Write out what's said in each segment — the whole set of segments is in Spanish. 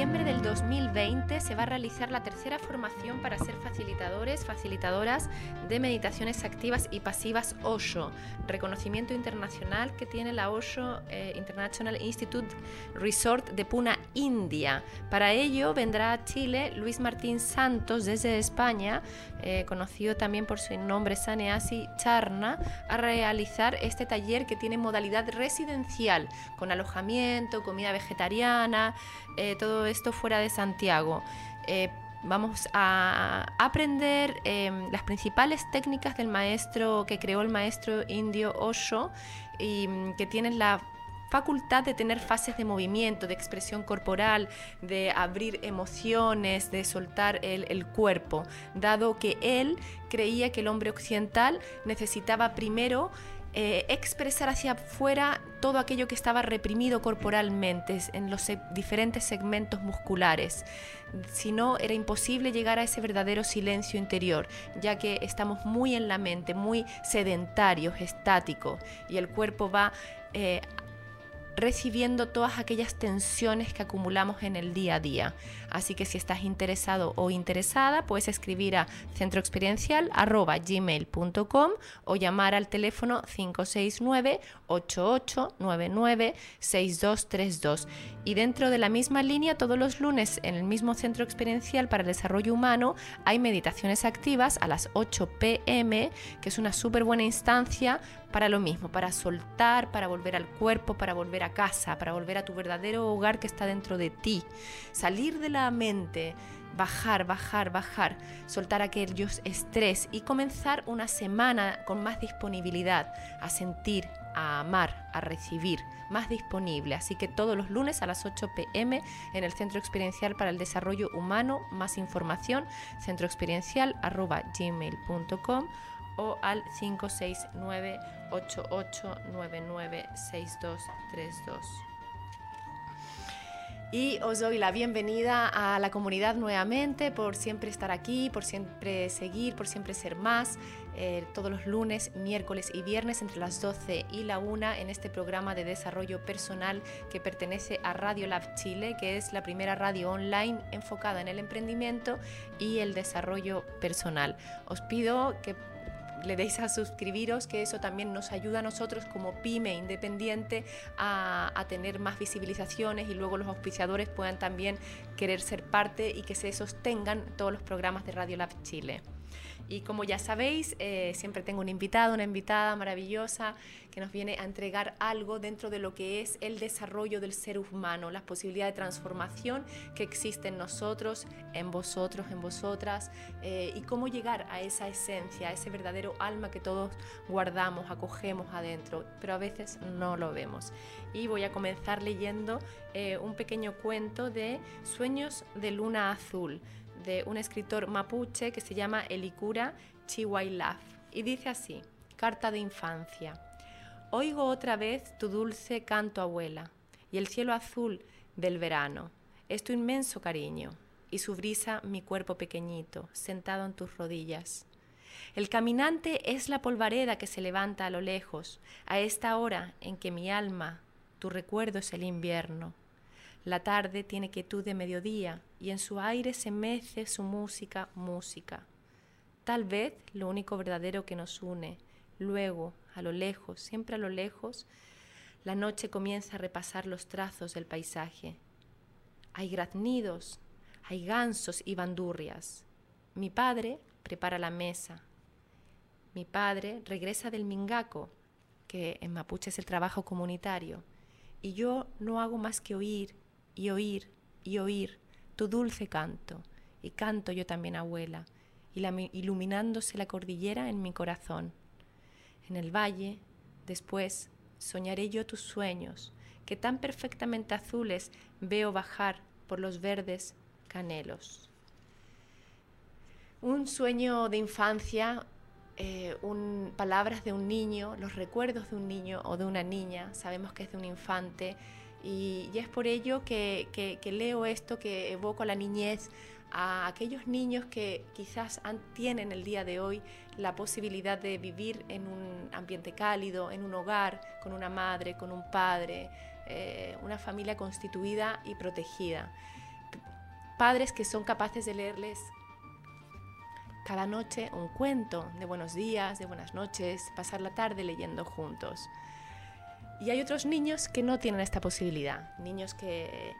Noviembre del 2020 se va a realizar la tercera formación para ser facilitadores, facilitadoras de meditaciones activas y pasivas Osho, reconocimiento internacional que tiene la Osho eh, International Institute Resort de Puna, India. Para ello vendrá a Chile Luis Martín Santos desde España, eh, conocido también por su nombre Saneasi Charna, a realizar este taller que tiene modalidad residencial, con alojamiento, comida vegetariana, eh, todo esto fuera de Santiago. Eh, vamos a aprender em, las principales técnicas del maestro que creó el maestro indio Osho y mm, que tienen la facultad de tener fases de movimiento, de expresión corporal, de abrir emociones, de soltar el, cuerpo, dado que él creía que el hombre occidental necesitaba primero eh, expresar hacia afuera todo aquello que estaba reprimido corporalmente en los diferentes segmentos musculares. Si no, era imposible llegar a ese verdadero silencio interior, ya que estamos muy en la mente, muy sedentarios, estáticos, y el cuerpo va eh, recibiendo todas aquellas tensiones que acumulamos en el día a día. Así que si estás interesado o interesada, puedes escribir a centroexperiencial.gmail.com o llamar al teléfono 569-8899-6232. Y dentro de la misma línea, todos los lunes en el mismo Centro Experiencial para el Desarrollo Humano hay meditaciones activas a las 8 pm, que es una súper buena instancia para lo mismo, para soltar, para volver al cuerpo, para volver a casa, para volver a tu verdadero hogar que está dentro de ti. Salir de la bajar, bajar, bajar, soltar aquel estrés y comenzar una semana con más disponibilidad a sentir, a amar, a recibir, más disponible. Así que todos los lunes a las 8 pm en el Centro Experiencial para el Desarrollo Humano, más información, centroexperiencial.gmail.com o al 569 8899 6232. Y os doy la bienvenida a la comunidad nuevamente por siempre estar aquí, por siempre seguir, por siempre ser más. Eh, todos los lunes, miércoles y viernes entre las 12 y la 1 en este programa de desarrollo personal que pertenece a Radio Lab Chile, que es la primera radio online enfocada en el emprendimiento y el desarrollo personal. Os pido que le deis a suscribiros, que eso también nos ayuda a nosotros como pyme independiente a, tener más visibilizaciones y luego los auspiciadores puedan también querer ser parte y que se sostengan todos los programas de Radio Lab Chile. Y como ya sabéis, eh, siempre tengo un invitado, una invitada maravillosa que nos viene a entregar algo dentro de lo que es el desarrollo del ser humano, las posibilidades de transformación que existen en nosotros, en vosotros, en vosotras, eh, y cómo llegar a esa esencia, a ese verdadero alma que todos guardamos, acogemos adentro, pero a veces no lo vemos. Y voy a comenzar leyendo eh, un pequeño cuento de Sueños de Luna Azul de un escritor mapuche que se llama Elikura Chihuailaf. Y dice así, Carta de Infancia. Oigo otra vez tu dulce canto, abuela, y el cielo azul del verano, es tu inmenso cariño, y su brisa mi cuerpo pequeñito, sentado en tus rodillas. El caminante es la polvareda que se levanta a lo lejos, a esta hora en que mi alma, tu recuerdo es el invierno, la tarde tiene quietud de mediodía y en su aire se mece su música, música. Tal vez lo único verdadero que nos une. Luego, a lo lejos, siempre a lo lejos, la noche comienza a repasar los trazos del paisaje. Hay graznidos, hay gansos y bandurrias. Mi padre prepara la mesa. Mi padre regresa del mingaco, que en mapuche es el trabajo comunitario, y yo no hago más que oír y oír y oír tu dulce canto, y canto yo también, abuela, iluminándose la cordillera en mi corazón. En el valle, después, soñaré yo tus sueños, que tan perfectamente azules veo bajar por los verdes canelos. Un sueño de infancia, eh, palabras de un niño, los recuerdos de un niño o de una niña, sabemos que es de un infante, y, es por ello que, leo esto, que evoco a la niñez, a aquellos niños que quizás tienen el día de hoy la posibilidad de vivir en un ambiente cálido, en un hogar, con una madre, con un padre, eh, una familia constituida y protegida. Padres que son capaces de leerles cada noche un cuento de buenos días, de buenas noches, pasar la tarde leyendo juntos. Y hay otros niños que no tienen esta posibilidad, niños que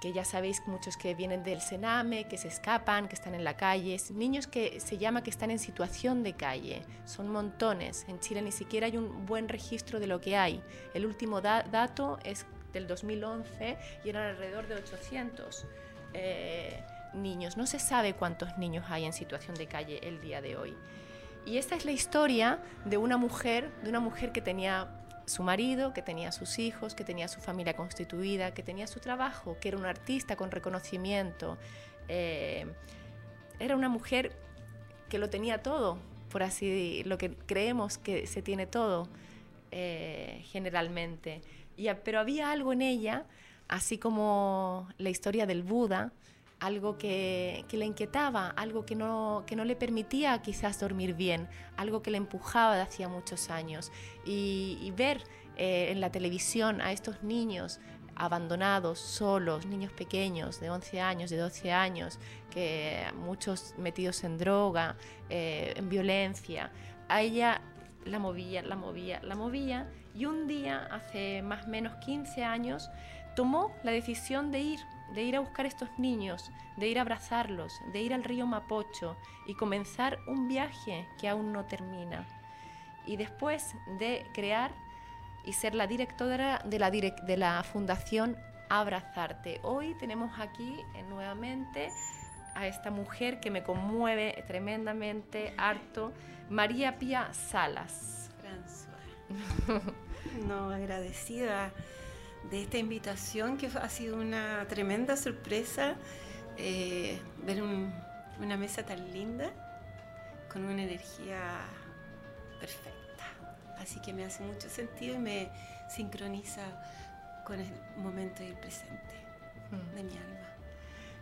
que ya sabéis muchos que vienen del Sename, que se escapan, que están en la calle, niños que se llama que están en situación de calle, son montones. En Chile ni siquiera hay un buen registro de lo que hay. El último dato es del 2011 y eran alrededor de 800 eh, niños. No se sabe cuántos niños hay en situación de calle el día de hoy. Y esta es la historia de una mujer, de una mujer que tenía su marido, que tenía sus hijos, que tenía su familia constituida, que tenía su trabajo, que era un artista con reconocimiento. Eh, era una mujer que lo tenía todo, por así lo que creemos que se tiene todo eh, generalmente. Y, pero había algo en ella, así como la historia del Buda, algo que, le inquietaba, algo que no, que no le permitía quizás dormir bien, algo que le empujaba de hacía muchos años. Y, ver eh, en la televisión a estos niños abandonados, solos, niños pequeños de 11 años, de 12 años, que muchos metidos en droga, eh, en violencia, a ella la movía, la movía, la movía y un día, hace más o menos 15 años, tomó la decisión de ir de ir a buscar estos niños, de ir a abrazarlos, de ir al río Mapocho y comenzar un viaje que aún no termina. Y después de crear y ser la directora de la, de la Fundación Abrazarte. Hoy tenemos aquí eh, nuevamente a esta mujer que me conmueve tremendamente, harto, María Pía Salas. François. No, agradecida de esta invitación que ha sido una tremenda sorpresa eh, ver una mesa tan linda con una energía perfecta. Así que me hace mucho sentido y me sincroniza con el momento y el presente mm. de mi alma.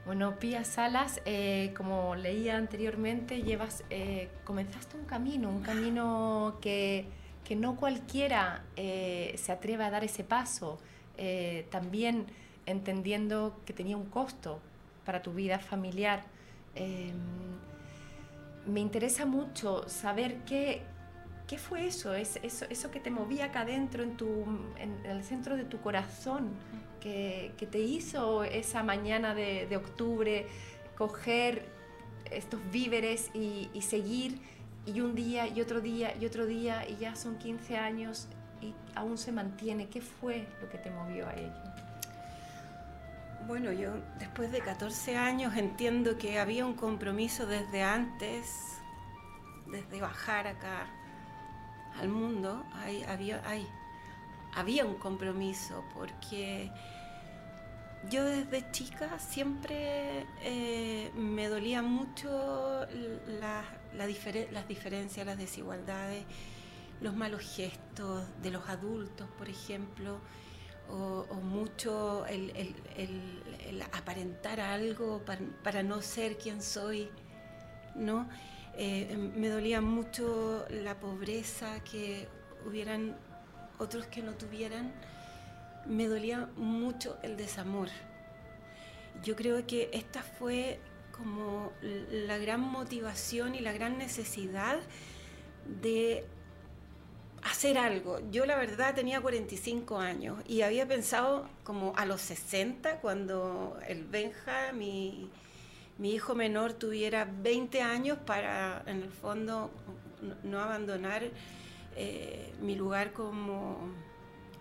Bueno, Pía Salas, eh, como leía anteriormente, llevas, eh, comenzaste un camino, un camino que, que no cualquiera se atreve a dar ese paso. Eh, también entendiendo que tenía un costo para tu vida familiar. Em, me interesa mucho saber qué, qué fue eso, es, eso, eso que te movía acá adentro, en, tu, en, el centro de tu corazón, que, que te hizo esa mañana de, de, octubre coger estos víveres y, seguir y un día y otro día y otro día y ya son 15 años aún se mantiene? ¿Qué fue lo que te movió a ello? Bueno, yo después de 14 años entiendo que había un compromiso desde antes, desde bajar acá al mundo, había un compromiso porque yo desde chica siempre eh, me dolía mucho las diferencias, las desigualdades los malos gestos de los adultos, por ejemplo, o, mucho el, aparentar algo para, no ser quien soy, ¿no? Eh, me dolía mucho la pobreza, que hubieran otros que no tuvieran, me dolía mucho el desamor. Yo creo que esta fue como la gran motivación y la gran necesidad de hacer algo. Yo la verdad tenía 45 años y había pensado como a los 60 cuando el Benja, mi, hijo menor, tuviera 20 años para en el fondo no abandonar eh, mi lugar como,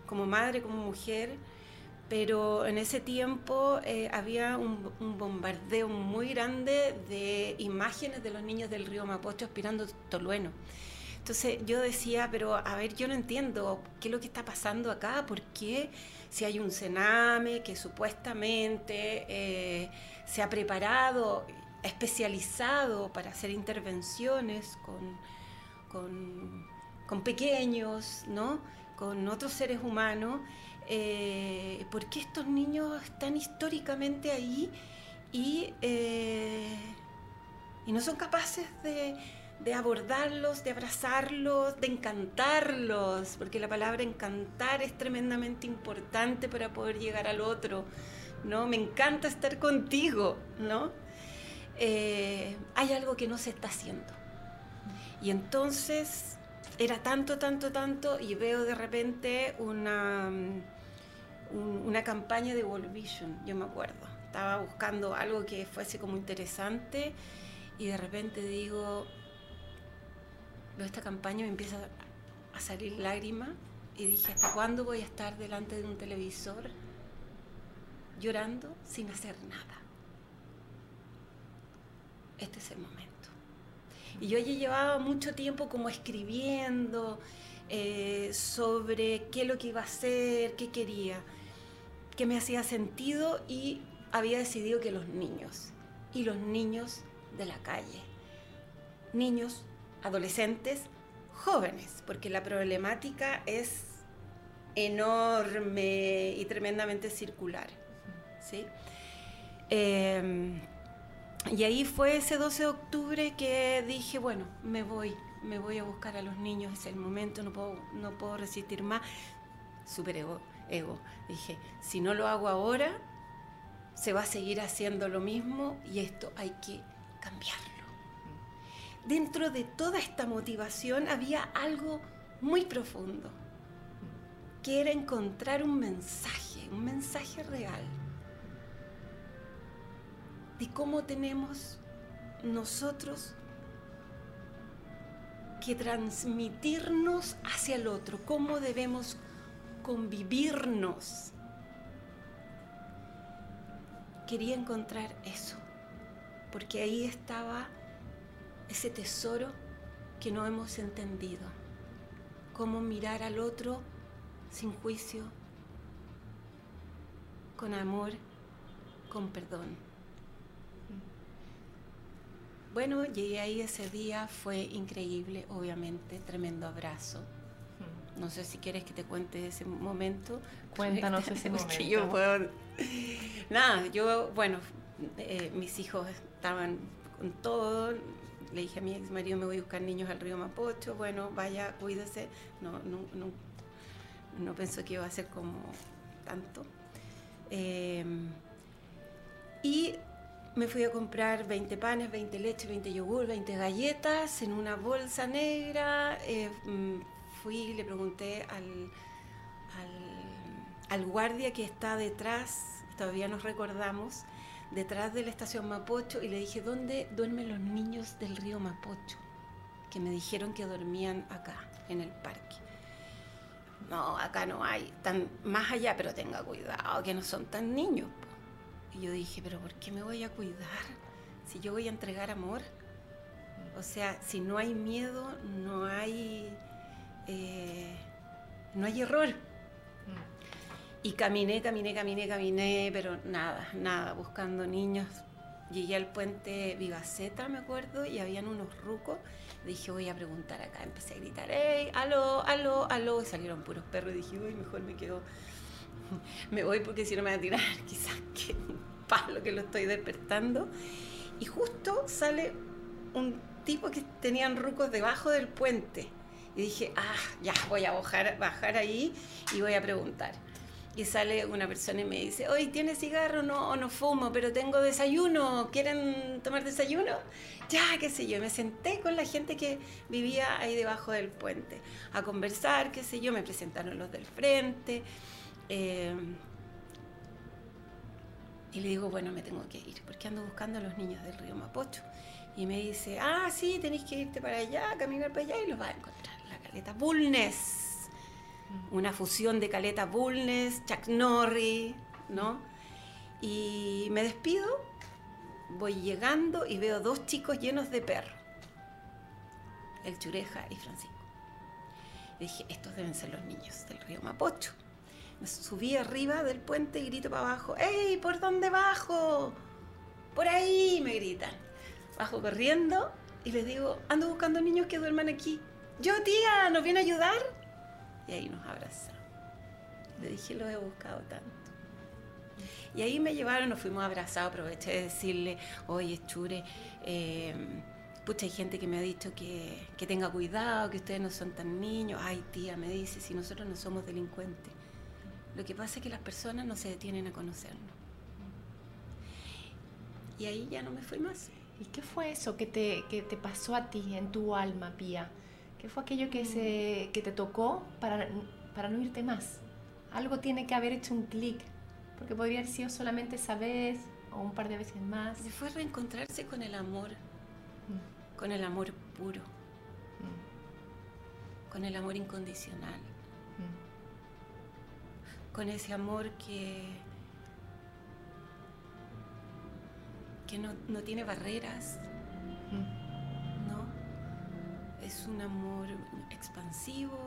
como madre, como mujer. Pero en ese tiempo eh, había un, un, bombardeo muy grande de imágenes de los niños del río Mapocho aspirando tolueno. Entonces yo decía, pero a ver, yo no entiendo qué es lo que está pasando acá, por qué si hay un cename que supuestamente eh, se ha preparado, especializado para hacer intervenciones con, con, pequeños, ¿no? con otros seres humanos, eh, ¿por qué estos niños están históricamente ahí y, eh, y no son capaces de de abordarlos, de abrazarlos, de encantarlos, porque la palabra encantar es tremendamente importante para poder llegar al otro, ¿no? Me encanta estar contigo, ¿no? Eh, hay algo que no se está haciendo. Y entonces era tanto, tanto, tanto, y veo de repente una, una campaña de World Vision, yo me acuerdo. Estaba buscando algo que fuese como interesante y de repente digo, esta campaña me empieza a salir lágrimas y dije, ¿hasta cuándo voy a estar delante de un televisor llorando sin hacer nada? Este es el momento. Y yo allí llevaba mucho tiempo como escribiendo eh, sobre qué es lo que iba a hacer, qué quería, qué me hacía sentido y había decidido que los niños y los niños de la calle, niños adolescentes jóvenes, porque la problemática es enorme y tremendamente circular. ¿sí? Em, y ahí fue ese 12 de octubre que dije, bueno, me voy, me voy a buscar a los niños, es el momento, no puedo, no puedo resistir más. Super ego, ego. Dije, si no lo hago ahora, se va a seguir haciendo lo mismo y esto hay que cambiarlo dentro de toda esta motivación había algo muy profundo, que era encontrar un mensaje, un mensaje real, de cómo tenemos nosotros que transmitirnos hacia el otro, cómo debemos convivirnos. Quería encontrar eso, porque ahí estaba ese tesoro que no hemos entendido. Cómo mirar al otro sin juicio, con amor, con perdón. Bueno, llegué ahí ese día, fue increíble, obviamente, tremendo abrazo. No sé si quieres que te cuente ese momento. Cuéntanos ese momento. yo puedo... Nada, yo, bueno, eh, mis hijos estaban con todo, le dije a mi ex marido, me voy a buscar niños al río Mapocho, bueno, vaya, cuídese. No, no, no, no pensó que iba a ser como tanto. Em, y me fui a comprar 20 panes, 20 leches, 20 yogur, 20 galletas en una bolsa negra. Eh, mm, fui le pregunté al, al guardia que está detrás, todavía nos recordamos, detrás de la estación Mapocho y le dije, ¿dónde duermen los niños del río Mapocho? Que me dijeron que dormían acá, en el parque. No, acá no hay, están más allá, pero tenga cuidado, que no son tan niños. Y yo dije, pero ¿por qué me voy a cuidar si yo voy a entregar amor? O sea, si no hay miedo, no hay, eh, no hay error. Y caminé, caminé, caminé, caminé, pero nada, nada, buscando niños. Llegué al puente Vivaceta, me acuerdo, y habían unos rucos. Dije, voy a preguntar acá. Empecé a gritar, ¡Ey, aló, aló, aló! Y salieron puros perros. Y dije, uy, mejor me quedo. me voy porque si no me va a tirar quizás que un palo que lo estoy despertando. Y justo sale un tipo que tenían rucos debajo del puente. Y dije, ah, ya, voy a bajar ahí y voy a preguntar y sale una persona y me dice, hoy ¿tiene cigarro? No, o no fumo, pero tengo desayuno, ¿quieren tomar desayuno? Ya, qué sé yo, me senté con la gente que vivía ahí debajo del puente a conversar, qué sé yo, me presentaron los del frente. Eh, y le digo, bueno, me tengo que ir, porque ando buscando a los niños del río Mapocho. Y me dice, ah, sí, tenéis que irte para allá, caminar para allá y los vas a encontrar. La caleta Bulnes una fusión de Caleta Bulnes, Chuck Norris, ¿no? Y me despido, voy llegando y veo dos chicos llenos de perros, el Chureja y Francisco. dije, estos deben ser los niños del río Mapocho. Me subí arriba del puente y grito para abajo, ¡Ey, por dónde bajo! Por ahí, me gritan. Bajo corriendo y les digo, ando buscando niños que duerman aquí. Yo, tía, ¿nos viene a ayudar? Y ahí nos abrazamos. Le dije, los he buscado tanto. Y ahí me llevaron, nos fuimos abrazados, aproveché de decirle, oye, Chure, eh, pucha, hay gente que me ha dicho que, que, tenga cuidado, que ustedes no son tan niños. Ay, tía, me dice, si nosotros no somos delincuentes. Lo que pasa es que las personas no se detienen a conocernos. Y ahí ya no me fui más. ¿Y qué fue eso que te, que te pasó a ti, en tu alma, Pía? ¿Qué fue aquello que, se, que te tocó para, para no irte más? Algo tiene que haber hecho un clic, porque podría haber sido solamente esa vez o un par de veces más. Se fue reencontrarse con el amor, mm. con el amor puro, mm. con el amor incondicional, mm. con ese amor que, que no, no tiene barreras, ¿no? Es un amor expansivo.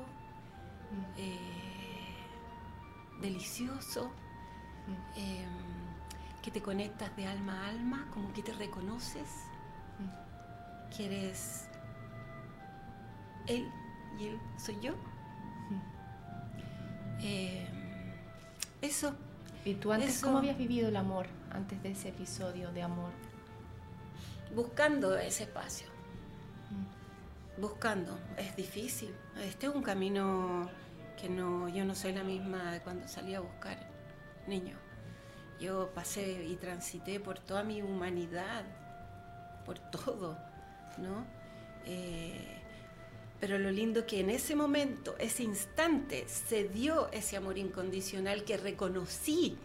Eh, delicioso, mm. em, que te conectas de alma a alma, como que te reconoces, mm. que eres él y él soy yo. Mm. Em, eso. ¿Y tú antes cómo habías vivido el amor, antes de ese episodio de amor? Buscando ese espacio. Buscando. Es difícil. Este es un camino que no, yo no soy la misma de cuando salí a buscar niños. Yo pasé y transité por toda mi humanidad, por todo, ¿no? Eh, pero lo lindo que en ese momento, ese instante, se dio ese amor incondicional que reconocí,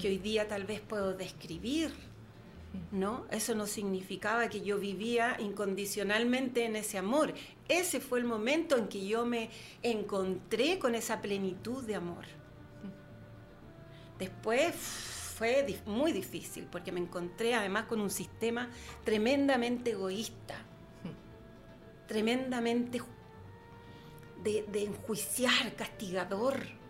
que hoy día tal vez puedo describir, ¿no? Eso no significaba que yo vivía incondicionalmente en ese amor. Ese fue el momento en que yo me encontré con esa plenitud de amor. Después fue muy difícil porque me encontré además con un sistema tremendamente egoísta, tremendamente de, de enjuiciar, castigador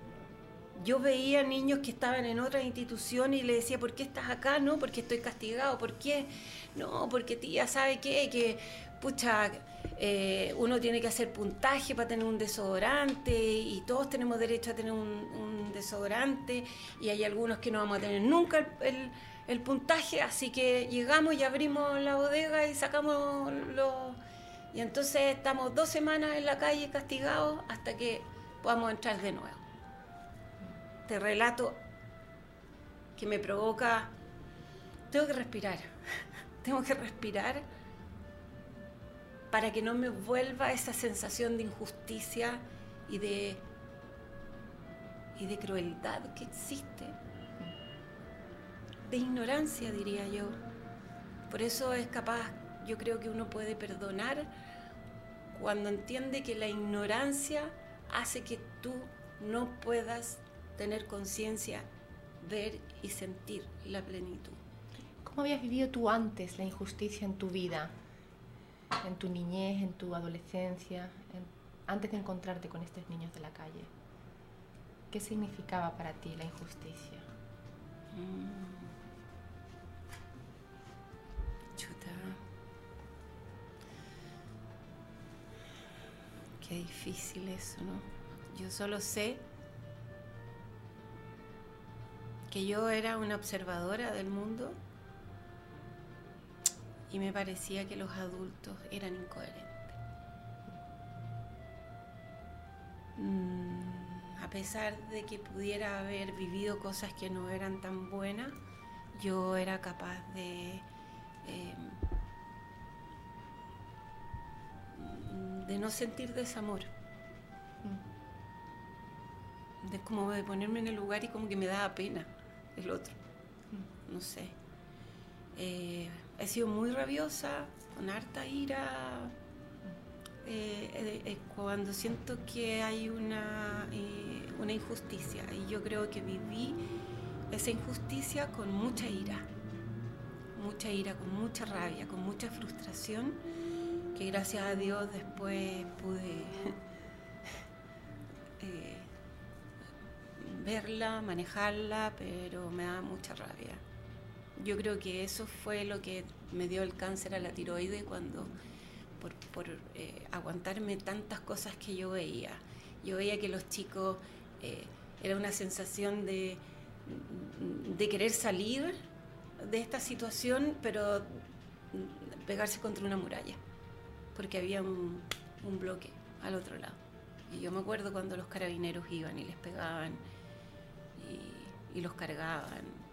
yo veía niños que estaban en otra institución y le decía, ¿por qué estás acá? No, porque estoy castigado. ¿Por qué? No, porque tía sabe qué, que, pucha, eh, uno tiene que hacer puntaje para tener un desodorante y todos tenemos derecho a tener un, desodorante y hay algunos que no vamos a tener nunca el, el, puntaje, así que llegamos y abrimos la bodega y sacamos los... Y entonces estamos dos semanas en la calle castigados hasta que podamos entrar de nuevo este relato que me provoca, tengo que respirar, tengo que respirar para que no me vuelva esa sensación de injusticia y de, y de crueldad que existe, de ignorancia diría yo. Por eso es capaz, yo creo que uno puede perdonar cuando entiende que la ignorancia hace que tú no puedas tener conciencia, ver y sentir la plenitud. ¿Cómo habías vivido tú antes la injusticia en tu vida, en tu niñez, en tu adolescencia, antes de encontrarte con estos niños de la calle? ¿Qué significaba para ti la injusticia? Mm. Chuta. Qué difícil eso, ¿no? Yo solo sé que yo era una observadora del mundo y me parecía que los adultos eran incoherentes. Mm, a pesar de que pudiera haber vivido cosas que no eran tan buenas, yo era capaz de em, de no sentir desamor. Mm. De como de ponerme en el lugar y como que me daba pena el otro. No sé. Eh, he sido muy rabiosa, con harta ira. Eh, eh, cuando siento que hay una, una injusticia y yo creo que viví esa injusticia con mucha ira, mucha ira, con mucha rabia, con mucha frustración, que gracias a Dios después pude eh, verla, manejarla, pero me da mucha rabia. Yo creo que eso fue lo que me dio el cáncer a la tiroide cuando, por, eh, aguantarme tantas cosas que yo veía. Yo veía que los chicos, eh, era una sensación de, querer salir de esta situación, pero pegarse contra una muralla, porque había un bloque al otro lado. Y yo me acuerdo cuando los carabineros iban y les pegaban y, los cargaban.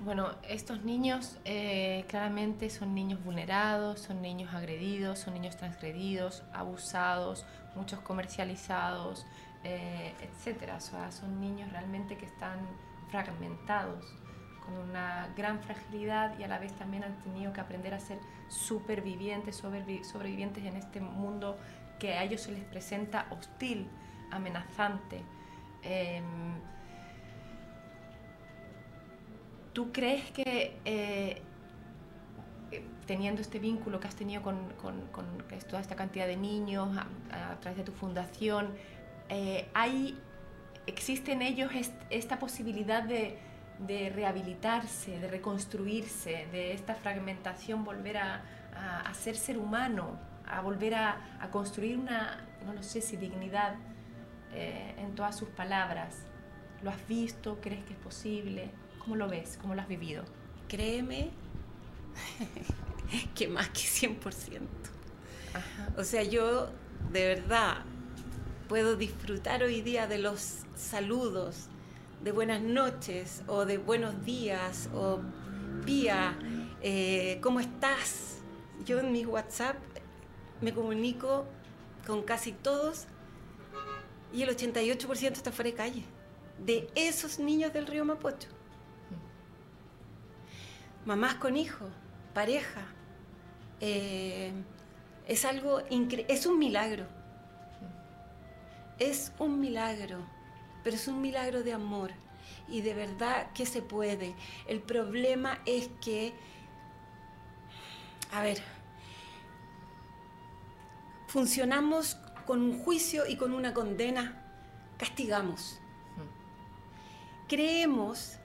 Bueno, estos niños eh, claramente son niños vulnerados, son niños agredidos, son niños transgredidos, abusados, muchos comercializados, eh, etcétera. O son niños realmente que están fragmentados, con una gran fragilidad y a la vez también han tenido que aprender a ser supervivientes, sobrevivientes en este mundo que a ellos se les presenta hostil, amenazante. Em, ¿Tú crees que eh, teniendo este vínculo que has tenido con, toda esta cantidad de niños a, través de tu fundación, eh, existe en ellos esta posibilidad de, rehabilitarse, de reconstruirse, de esta fragmentación, volver a, ser ser humano, a volver a, construir una, no lo sé si dignidad eh, en todas sus palabras. ¿Lo has visto? ¿Crees que es posible? ¿Cómo lo ves? ¿Cómo lo has vivido? Créeme que más que 100%. O sea, yo de verdad puedo disfrutar hoy día de los saludos, de buenas noches o de buenos días o Pía, eh, ¿cómo estás? Yo en mi WhatsApp me comunico con casi todos y el 88% está fuera de calle, de esos niños del río Mapocho. Mamás con hijos, pareja. Eh, es algo increíble, es un milagro. Es un milagro, pero es un milagro de amor y de verdad que se puede. El problema es que, a ver, funcionamos con un juicio y con una condena, castigamos. Creemos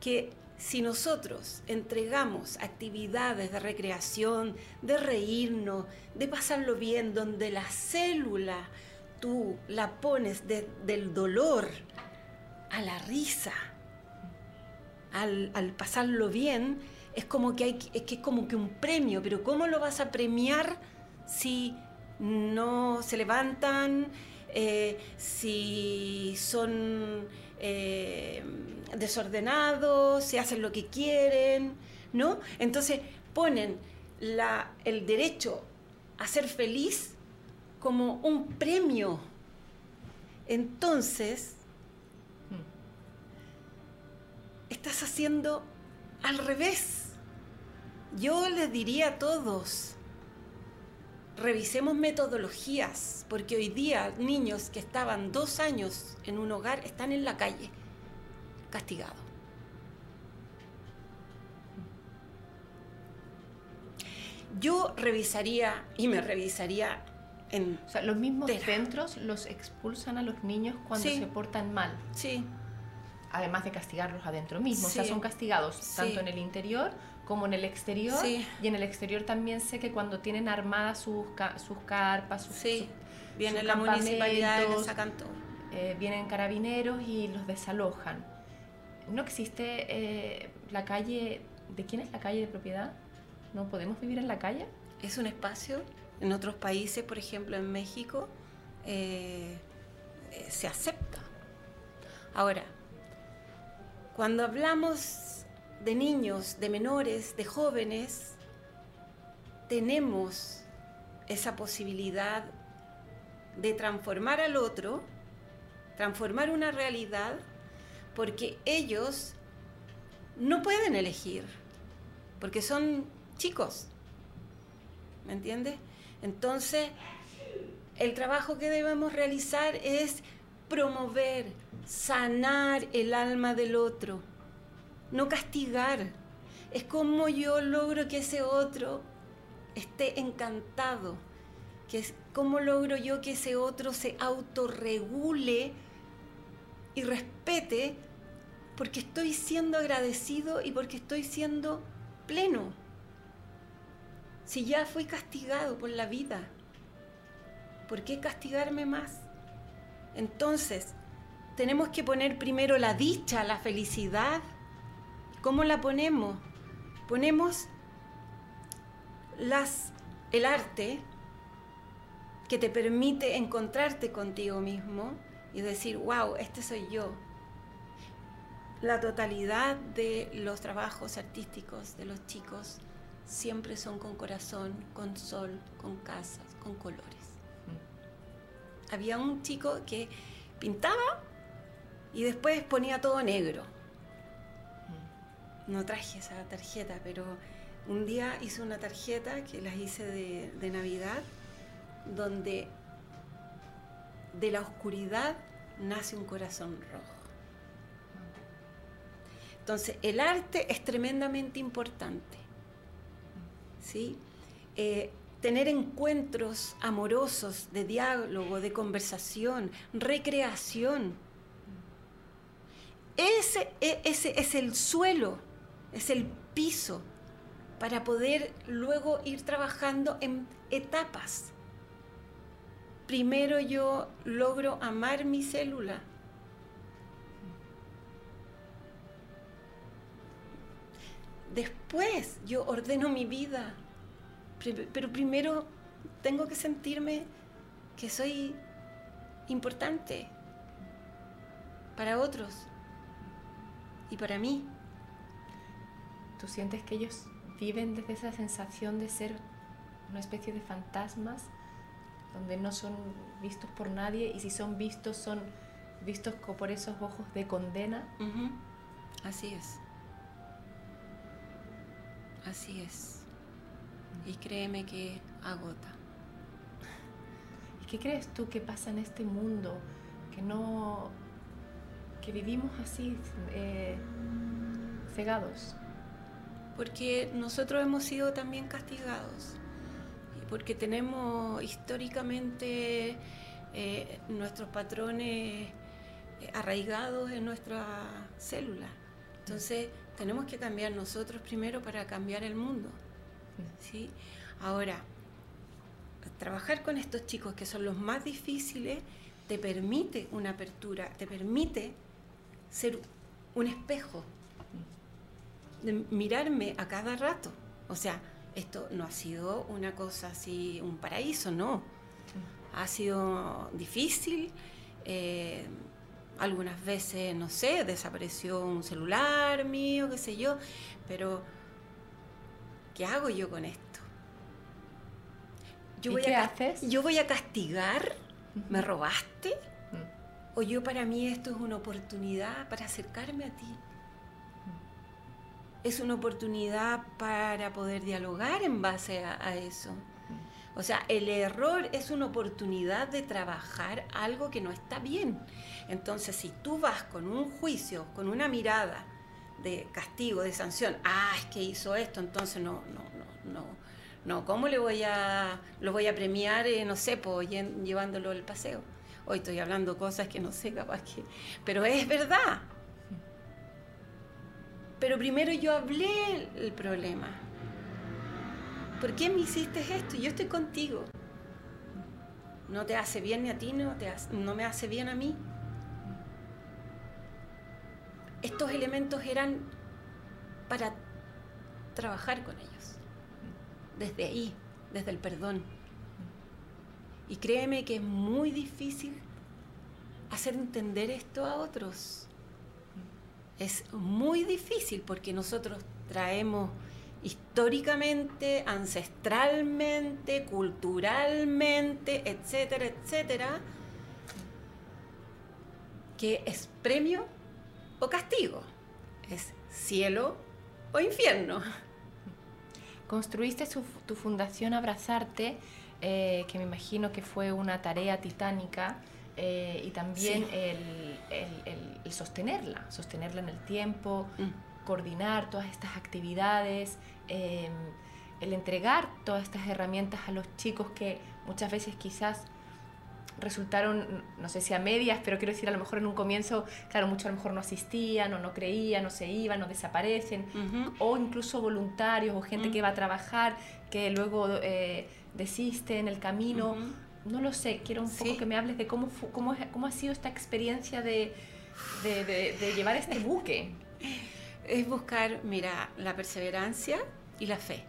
que si nosotros entregamos actividades de recreación, de reírnos, de pasarlo bien, donde la célula tú la pones del dolor a la risa, al, pasarlo bien, es como que, hay, es que es como que un premio, pero ¿cómo lo vas a premiar si no se levantan, eh, si son eh, desordenados, si hacen lo que quieren, ¿no? Entonces ponen el derecho a ser feliz como un premio. Entonces, estás haciendo al revés. Yo les diría a todos, revisemos metodologías, porque hoy día niños que estaban dos años en un hogar están en la calle, castigados. Yo revisaría y me revisaría en... O sea, los mismos centros los expulsan a los niños cuando se portan mal. Sí. Además de castigarlos adentro mismo. O sea, son castigados tanto en el interior como en el exterior. Y en el exterior también sé que cuando tienen armadas sus, sus carpas, sus, sí. Viene la municipalidad y sacan todo. Eh, vienen carabineros y los desalojan. ¿No existe eh, la calle? ¿De quién es la calle de propiedad? ¿No podemos vivir en la calle? Es un espacio. En otros países, por ejemplo en México, eh, se acepta. Ahora, cuando hablamos de niños, de menores, de jóvenes, tenemos esa posibilidad de transformar al otro, transformar una realidad, porque ellos no pueden elegir, porque son chicos, ¿me entiendes? Entonces, el trabajo que debemos realizar es promover, sanar el alma del otro no castigar. Es como yo logro que ese otro esté encantado, que es cómo logro yo que ese otro se autorregule y respete porque estoy siendo agradecido y porque estoy siendo pleno. Si ya fui castigado por la vida, ¿por qué castigarme más? Entonces, tenemos que poner primero la dicha, la felicidad. ¿Cómo la ponemos? Ponemos las, el arte que te permite encontrarte contigo mismo y decir, wow, este soy yo. La totalidad de los trabajos artísticos de los chicos siempre son con corazón, con sol, con casas, con colores. Mm. Había un chico que pintaba y después ponía todo negro. No traje esa tarjeta, pero un día hice una tarjeta que las hice de, de Navidad, donde de la oscuridad nace un corazón rojo. Entonces, el arte es tremendamente importante. ¿sí? Eh, tener encuentros amorosos, de diálogo, de conversación, recreación. Ese, e, ese es el suelo, es el piso para poder luego ir trabajando en etapas. Primero yo logro amar mi célula. Después yo ordeno mi vida. Pero primero tengo que sentirme que soy importante para otros y para mí. ¿Tú sientes que ellos viven desde esa sensación de ser una especie de fantasmas donde no son vistos por nadie y si son vistos son vistos por esos ojos de condena? Así es. Así es. Y créeme que agota. ¿Y qué crees tú que pasa en este mundo que no que vivimos así eh, cegados? Porque nosotros hemos sido también castigados porque tenemos históricamente eh, nuestros patrones eh, arraigados en nuestra célula. Entonces tenemos que cambiar nosotros primero para cambiar el mundo. ¿sí? Ahora, trabajar con estos chicos que son los más difíciles te permite una apertura, te permite ser un espejo, de mirarme a cada rato. O sea, esto no ha sido una cosa así, un paraíso, no. Ha sido difícil. Eh, algunas veces, no sé, desapareció un celular mío, qué sé yo, pero ¿qué hago yo con esto? Yo voy qué a, haces? ¿Yo voy a castigar? ¿Me robaste? ¿O yo para mí esto es una oportunidad para acercarme a ti? Es una oportunidad para poder dialogar en base a, eso. O sea, el error es una oportunidad de trabajar algo que no está bien. Entonces, si tú vas con un juicio, con una mirada de castigo, de sanción, ah, es que hizo esto, entonces no, no, no, no, no, ¿cómo le voy a, lo voy a premiar, eh, no sé, pues, llevándolo al paseo? Hoy estoy hablando cosas que no sé, capaz que, pero es verdad. Pero primero yo hablé el problema. ¿Por qué me hiciste esto? Yo estoy contigo. No te hace bien ni a ti, no, te no me hace bien a mí estos elementos eran para trabajar con ellos, desde ahí, desde el perdón. Y créeme que es muy difícil hacer entender esto a otros. Es muy difícil porque nosotros traemos históricamente, ancestralmente, culturalmente, etcétera, etcétera, que es premio o castigo. Es cielo o infierno. Construiste tu fundación Abrazarte, eh, que me imagino que fue una tarea titánica, eh, y también el, sostenerla, sostenerla en el tiempo, mm. coordinar todas estas actividades. Em, el entregar todas estas herramientas a los chicos que muchas veces quizás resultaron, no sé si a medias, pero quiero decir, a lo mejor en un comienzo, claro, muchos a lo mejor no asistían o no creían o se iban o desaparecen, o incluso voluntarios o gente que va a trabajar que luego eh, desiste en el camino. No lo sé, quiero un poco que me hables de cómo, cómo, cómo, ha sido esta experiencia de, de, de llevar este buque. Es buscar, mira, la perseverancia y la fe.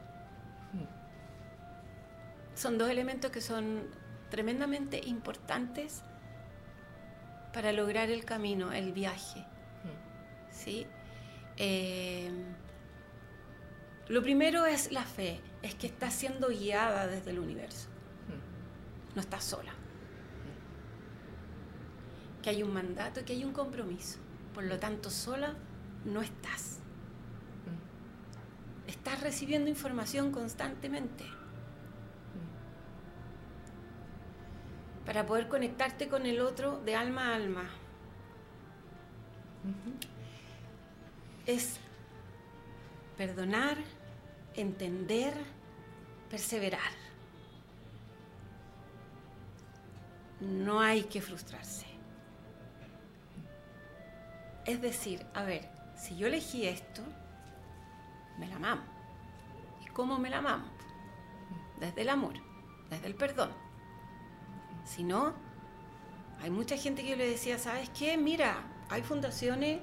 Mm. Son dos elementos que son tremendamente importantes para lograr el camino, el viaje. Mm. ¿sí? Eh, lo primero es la fe, es que está siendo guiada desde el universo. No estás sola. Que hay un mandato, que hay un compromiso. Por lo tanto, sola no estás. Estás recibiendo información constantemente. para poder conectarte con el otro de alma a alma. Es perdonar, entender, perseverar. No hay que frustrarse. Es decir, a ver, si yo elegí esto, me la amo. ¿Y cómo me la amo? Desde el amor, desde el perdón si no, hay mucha gente que yo le decía, ¿sabes qué? Mira, hay fundaciones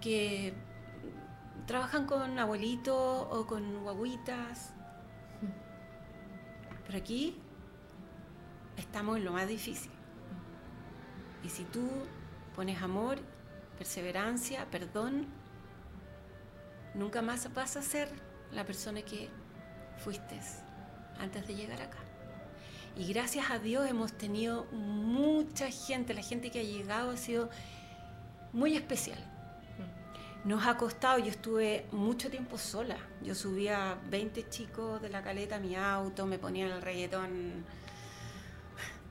que trabajan con abuelitos o con guaguitas. Pero aquí estamos en lo más difícil. Y si tú pones amor, perseverancia, perdón, nunca más vas a ser la persona que fuiste antes de llegar acá. Y gracias a Dios hemos tenido mucha gente, la gente que ha llegado ha sido muy especial. Nos ha costado, yo estuve mucho tiempo sola. Yo subía 20 chicos de la caleta a mi auto, me ponían el reggaetón.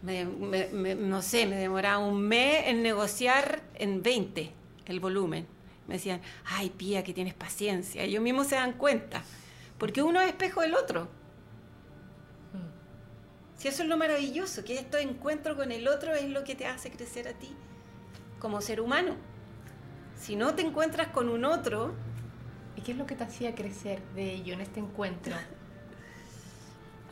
No sé, me demoraba un mes en negociar en 20 el volumen. Me decían, ay, pía, que tienes paciencia. Ellos mismos se dan cuenta, porque uno es espejo del otro. Si eso es lo maravilloso, que este encuentro con el otro es lo que te hace crecer a ti como ser humano. Si no te encuentras con un otro... ¿Y qué es lo que te hacía crecer de ello en este encuentro?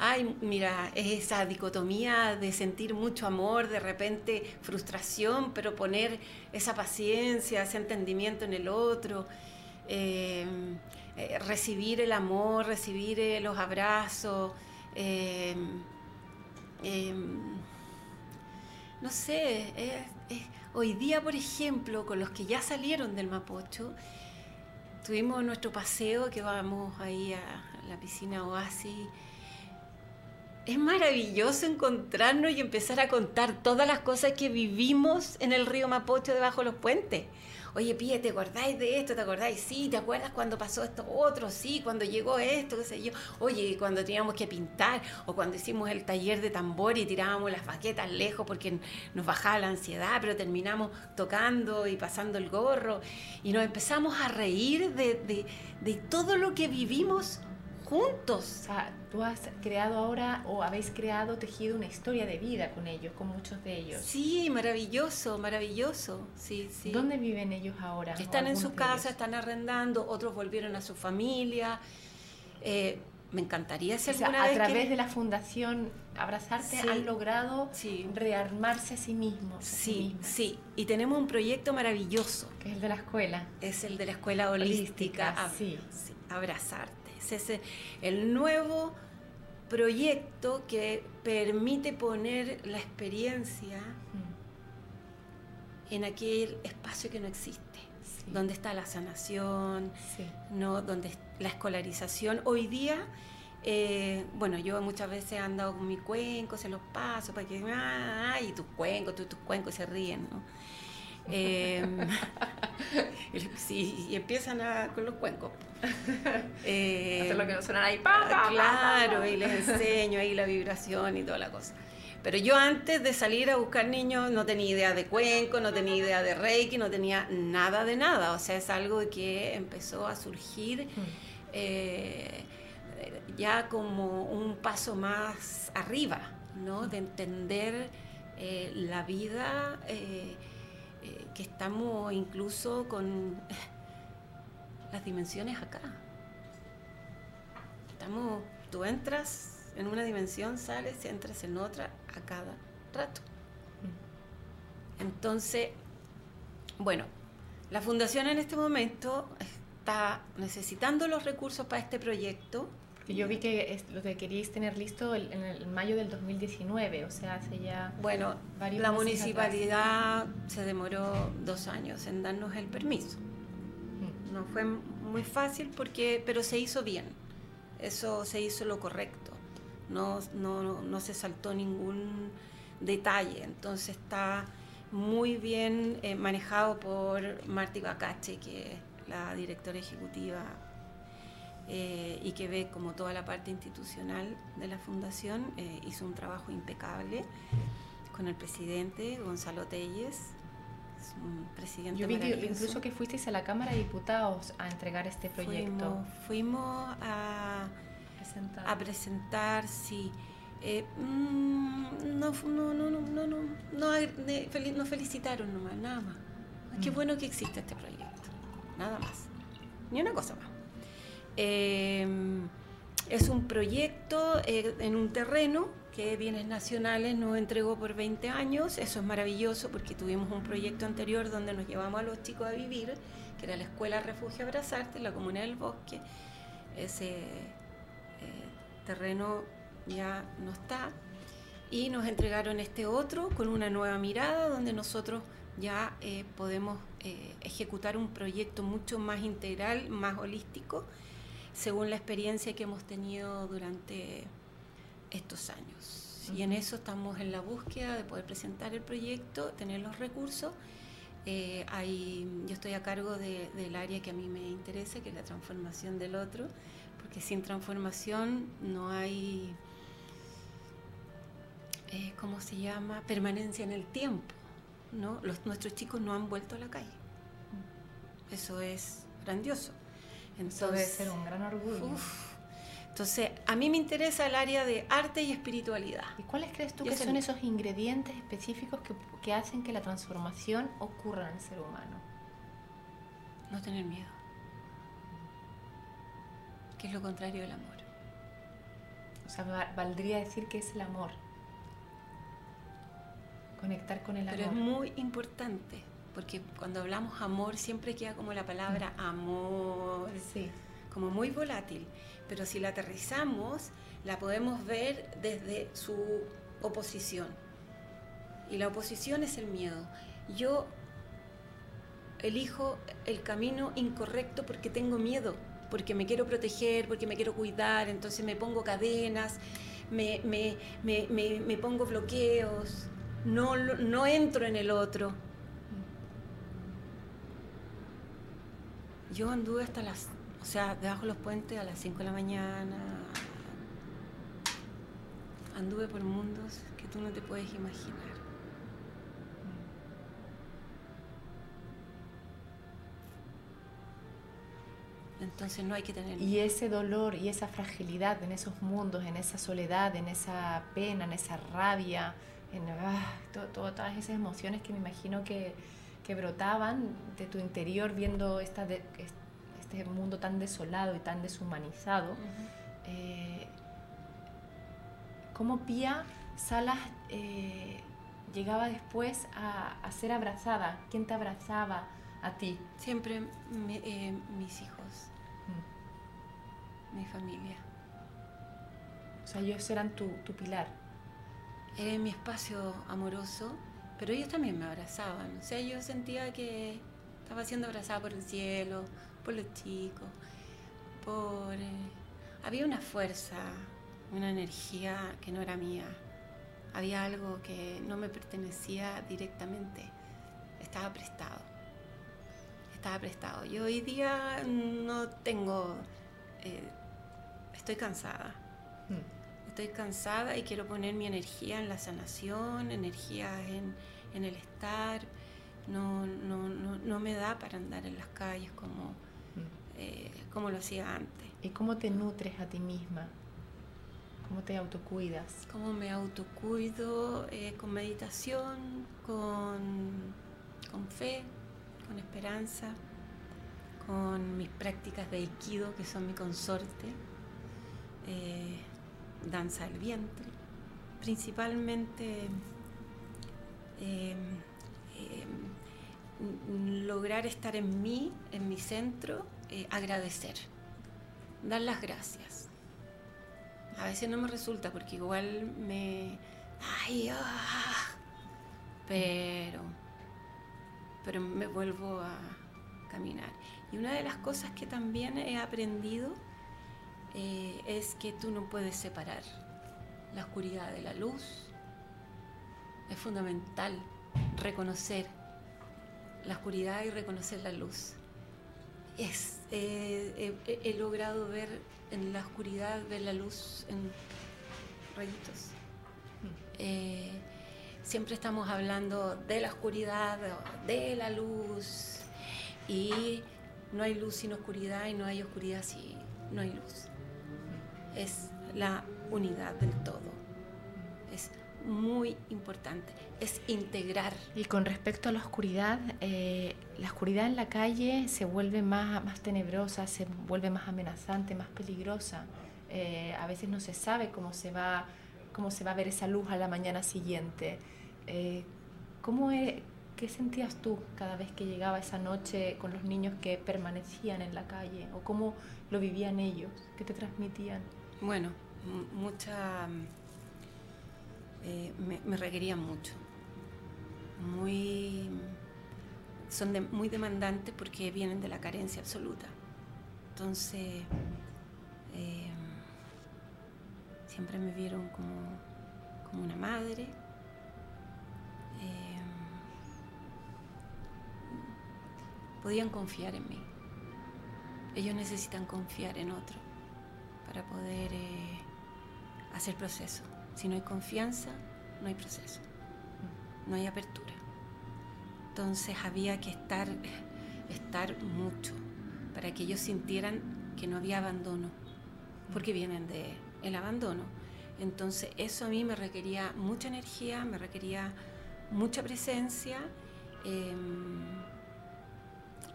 Ay, mira, es esa dicotomía de sentir mucho amor, de repente frustración, pero poner esa paciencia, ese entendimiento en el otro, eh, eh, recibir el amor, recibir eh, los abrazos. Em, no sé, hoy día, por ejemplo, con los que ya salieron del Mapocho, tuvimos nuestro paseo que vamos ahí a la piscina Oasis. Es maravilloso encontrarnos y empezar a contar todas las cosas que vivimos en el río Mapocho debajo de los puentes oye, píe, ¿te acordáis de esto? ¿Te acordáis? Sí, ¿te acuerdas cuando pasó esto otro? Sí, cuando llegó esto, qué sé yo. Oye, cuando teníamos que pintar o cuando hicimos el taller de tambor y tirábamos las baquetas lejos porque nos bajaba la ansiedad, pero terminamos tocando y pasando el gorro y nos empezamos a reír de, de, de todo lo que vivimos juntos. O sea, tú has creado ahora o habéis creado, tejido una historia de vida con ellos, con muchos de ellos. Sí, maravilloso, maravilloso. Sí, sí. ¿Dónde viven ellos ahora? Están en su casa, están arrendando, otros volvieron a su familia. Eh, me encantaría ser o a través de la fundación Abrazarte han logrado rearmarse a sí mismos. Sí, sí. Y tenemos un proyecto maravilloso. Que es el de la escuela. Es el de la escuela holística. sí. Abrazarte es el nuevo proyecto que permite poner la experiencia mm. en aquel espacio que no existe, donde está la sanación, ¿no? donde la escolarización. Hoy día, eh, bueno, yo muchas veces he andado con mi cuenco, se los paso para que, ay, tus cuencos, tus, tus cuencos se ríen, ¿no? Em, y empiezan con los cuencos. Eh, lo que no suena ahí. claro, y les enseño ahí la vibración y toda la cosa. Pero yo antes de salir a buscar niños no tenía idea de cuenco, no tenía idea de reiki, no tenía nada de nada. O sea, es algo que empezó a surgir mm. eh, ya como un paso más arriba, ¿no? De entender eh, la vida, eh, que estamos incluso con las dimensiones acá. Estamos, tú entras en una dimensión, sales, entras en otra a cada rato. Entonces, bueno, la fundación en este momento está necesitando los recursos para este proyecto. Yo vi que lo que queríais tener listo en el mayo del 2019, o sea, hace ya Bueno, varios la municipalidad se demoró dos años en darnos el permiso. Mm. No fue muy fácil, porque, pero se hizo bien. Eso se hizo lo correcto. No, no, no se saltó ningún detalle. Entonces está muy bien eh, manejado por Marti Bacache, que es la directora ejecutiva eh, y que ve como toda la parte institucional de la fundación. Eh, hizo un trabajo impecable con el presidente Gonzalo Telles. Es un presidente Yo vi que incluso que fuisteis a la Cámara de Diputados a entregar este proyecto. Fuimos, fuimos a, presentar. a presentar, sí. Eh, mm, no, no, no, no, no, no, no, nos felicitaron nomás, nada más. Qué Mm. bueno que existe este proyecto, nada más. Ni una cosa más. Eh, es un proyecto eh, en un terreno que Bienes Nacionales nos entregó por 20 años. Eso es maravilloso porque tuvimos un proyecto anterior donde nos llevamos a los chicos a vivir, que era la Escuela Refugio Abrazarte, la Comuna del Bosque. Ese eh, terreno ya no está. Y nos entregaron este otro con una nueva mirada donde nosotros ya eh, podemos ejecutar un proyecto mucho más integral, más holístico, según la experiencia que hemos tenido durante estos años. Y en eso estamos en la búsqueda de poder presentar el proyecto, tener los recursos. Eh, hay- yo estoy a cargo de- del área que a mí me interesa, que es la transformación del otro, porque sin transformación no hay, eh, ¿cómo se llama? Permanencia en el tiempo. ¿no? Los, nuestros chicos no han vuelto a la calle. Eso es grandioso. Eso debe ser un gran orgullo. Uf. Entonces, a mí me interesa el área de arte y espiritualidad. ¿Y cuáles crees tú Yo que son esos ingredientes específicos que, que hacen que la transformación ocurra en el ser humano? No tener miedo. Que es lo contrario del amor. O sea, va- valdría decir que es el amor. Conectar con el Pero es amor. muy importante, porque cuando hablamos amor siempre queda como la palabra amor, Sí. como muy volátil. Pero si la aterrizamos, la podemos ver desde su oposición. Y la oposición es el miedo. Yo elijo el camino incorrecto porque tengo miedo, porque me quiero proteger, porque me quiero cuidar, entonces me pongo cadenas, me, me- me- me- pongo bloqueos, no, no entro en el otro. Yo anduve hasta las, o sea, debajo de los puentes a las 5 de la mañana. Anduve por mundos que tú no te puedes imaginar. Entonces no hay que tener Y ese dolor y esa fragilidad en esos mundos, en esa soledad, en esa pena, en esa rabia, en ah, to- to- todas esas emociones que me imagino que, que brotaban de tu interior viendo esta de- es- este mundo tan desolado y tan deshumanizado. Eh, ¿Cómo Pía Salas eh, llegaba después a, a ser abrazada? ¿Quién te abrazaba a ti? Siempre me- eh, mis hijos, Mm. mi familia. O sea, ellos eran tu, tu pilar. Era mi espacio amoroso, pero ellos también me abrazaban. O sea, yo sentía que estaba siendo abrazada por el cielo, por los chicos, por... eh, había una fuerza, una energía que no era mía. Había algo que no me pertenecía directamente. Estaba prestado. Estaba prestado. Yo hoy día no tengo... eh, estoy cansada. Mm. Estoy cansada y quiero poner mi energía en la sanación, energía en, en el estar. No, no, no, no me da para andar en las calles como, Mm. eh, como lo hacía antes. ¿Y cómo te nutres a ti misma? ¿Cómo te autocuidas? ¿Cómo me autocuido? Eh, con meditación, con, con fe, con esperanza, con mis prácticas de aikido, que son mi consorte, eh, danza del vientre, principalmente eh, lograr estar en mí, en mi centro, agradecer, dar las gracias a veces no me resulta porque igual me... Ay, ah, pero, pero me vuelvo a caminar. Y una de las cosas que también he aprendido eh, es que tú no puedes separar la oscuridad de la luz. Es fundamental reconocer la oscuridad y reconocer la luz. Es, eh, he logrado ver en la oscuridad ver la luz en rayitos. Eh, siempre estamos hablando de la oscuridad, de la luz, y no hay luz sin oscuridad y no hay oscuridad si no hay luz. Es la unidad del todo. Es muy importante, es integrar. Y con respecto a la oscuridad, eh, la oscuridad en la calle se vuelve más, más tenebrosa, se vuelve más amenazante, más peligrosa. Eh, a veces no se sabe cómo se, va, cómo se va a ver esa luz a la mañana siguiente. Eh, ¿cómo ¿Qué sentías tú cada vez que llegaba esa noche con los niños que permanecían en la calle? ¿O cómo lo vivían ellos? ¿Qué te transmitían? Bueno, mucha eh, me, requerían mucho. Muy, son muy demandantes porque vienen de la carencia absoluta. Entonces, eh, siempre me vieron como, una madre. Eh, podían confiar en mí. Ellos necesitan confiar en otro para poder hacer proceso. Si no hay confianza, no hay proceso, no hay apertura. Entonces había que estar, estar mucho para que ellos sintieran que no había abandono, porque vienen de el abandono. Entonces eso a mí me requería mucha energía, me requería mucha presencia em,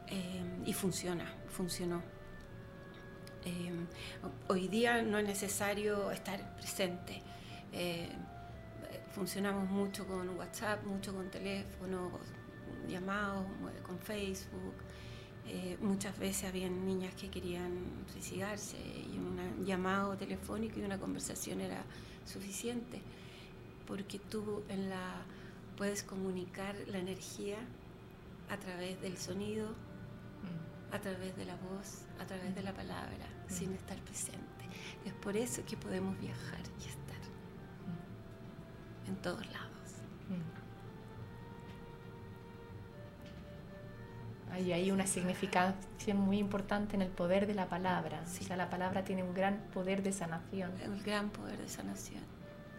em, y funciona, funcionó. Em, hoy día no es necesario estar presente. Eh, funcionamos mucho con WhatsApp, mucho con teléfono, llamados, con Facebook. Eh, muchas veces habían niñas que querían suicidarse y un llamado telefónico y una conversación era suficiente, porque tú en la, puedes comunicar la energía a través del sonido, a través de la voz, a través de la palabra, sin estar presente. Es por eso que podemos viajar y estar en todos lados. Hay, hay una significancia muy importante en el poder de la palabra. O sea, la palabra tiene un gran poder de sanación. El gran poder de sanación.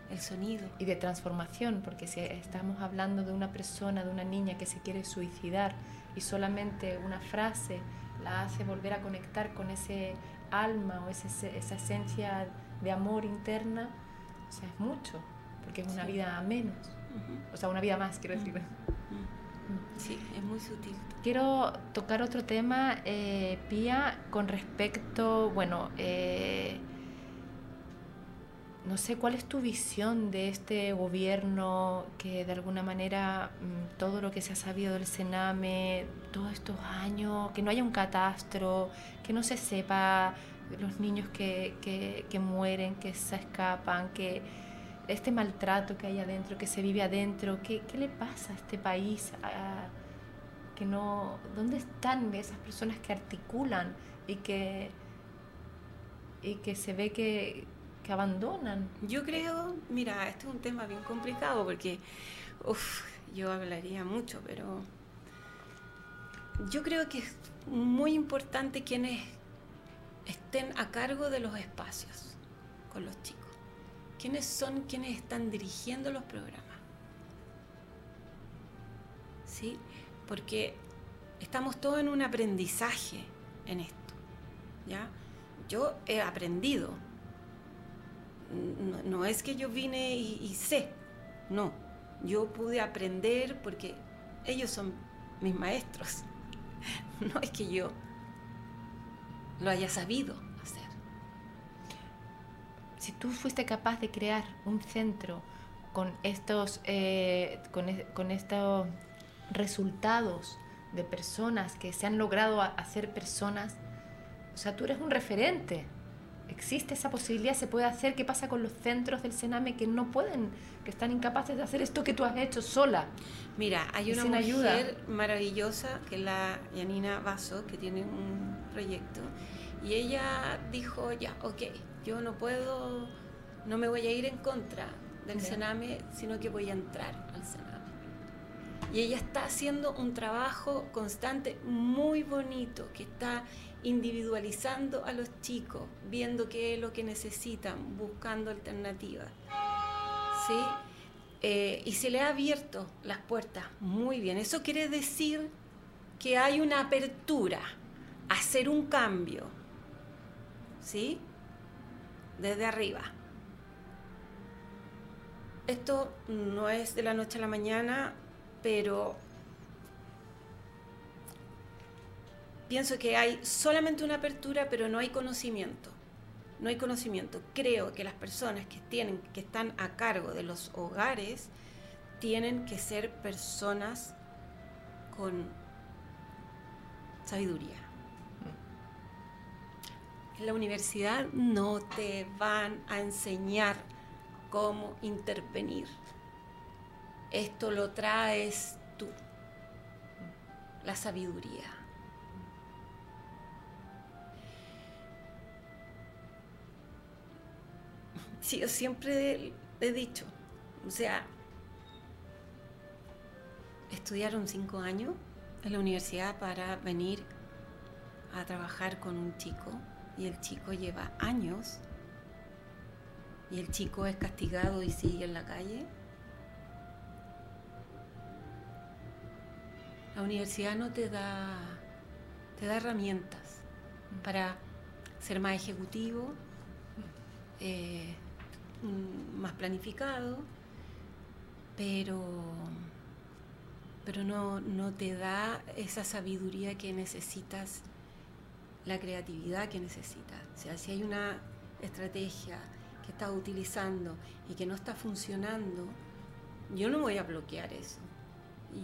El sonido. Y de transformación, porque si estamos hablando de una persona, de una niña que se quiere suicidar y solamente una frase la hace volver a conectar con ese alma o ese, esa esencia de amor interna, o sea, es mucho porque es una vida menos, o sea, una vida más, quiero decir. Sí, es muy sutil. Quiero tocar otro tema, eh, Pía, con respecto, bueno, eh, no sé cuál es tu visión de este gobierno que de alguna manera mm, todo lo que se ha sabido del Sename, todos estos años, que no haya un catastro, que no se sepa los niños que, que, que mueren, que se escapan, que este maltrato que hay adentro, que se vive adentro, ¿qué, qué le pasa a este país? que no, ¿Dónde están esas personas que articulan y que, y que se ve que, que abandonan? Yo creo, mira, este es un tema bien complicado porque uf, yo hablaría mucho, pero yo creo que es muy importante quienes estén a cargo de los espacios con los chicos quiénes son quienes están dirigiendo los programas. ¿Sí? Porque estamos todos en un aprendizaje en esto. ¿ya? Yo he aprendido no, es que yo vine y, sé, no, yo pude aprender porque ellos son mis maestros, no es que yo lo haya sabido hacer. Si tú fuiste capaz de crear un centro con estos, eh, con, estos resultados de personas que se han logrado hacer personas, o sea, tú eres un referente existe esa posibilidad, se puede hacer. ¿Qué pasa con los centros del Sename que no pueden, que están incapaces de hacer esto que tú has hecho sola? Mira, hay una mujer maravillosa que es la Yanina Vaso, que tiene un proyecto, y ella dijo, ya, ok, yo no puedo, no me voy a ir en contra del Sename, sino que voy a entrar al Sename. Y ella está haciendo un trabajo constante muy bonito, que está individualizando a los chicos, viendo qué es lo que necesitan, buscando alternativas. ¿Sí? Eh, y se le ha abierto las puertas muy bien. Eso quiere decir que hay una apertura hacer un cambio. ¿Sí? Desde arriba. Esto no es de la noche a la mañana, pero pienso que hay solamente una apertura, pero no hay conocimiento. No hay conocimiento. Creo que las personas que tienen, que están a cargo de los hogares, tienen que ser personas con sabiduría. En la universidad no te van a enseñar cómo intervenir. Esto lo traes tú, la sabiduría. Sí, yo siempre he dicho, o sea, estudiaron cinco años en la universidad para venir a trabajar con un chico y el chico lleva años y el chico es castigado y sigue en la calle. La universidad no te da, te da herramientas para ser más ejecutivo, eh, más planificado, pero, pero no, no te da esa sabiduría que necesitas, la creatividad que necesitas. O sea, si hay una estrategia que estás utilizando y que no está funcionando, yo no voy a bloquear eso.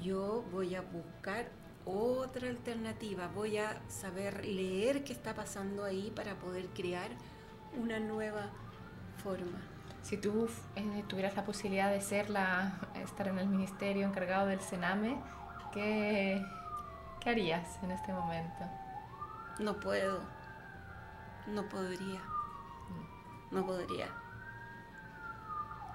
Yo voy a buscar otra alternativa, voy a saber leer qué está pasando ahí para poder crear una nueva forma. Si tú eh, tuvieras la posibilidad de ser la, estar en el ministerio encargado del Sename, ¿qué, ¿qué harías en este momento? No puedo, no podría, no podría.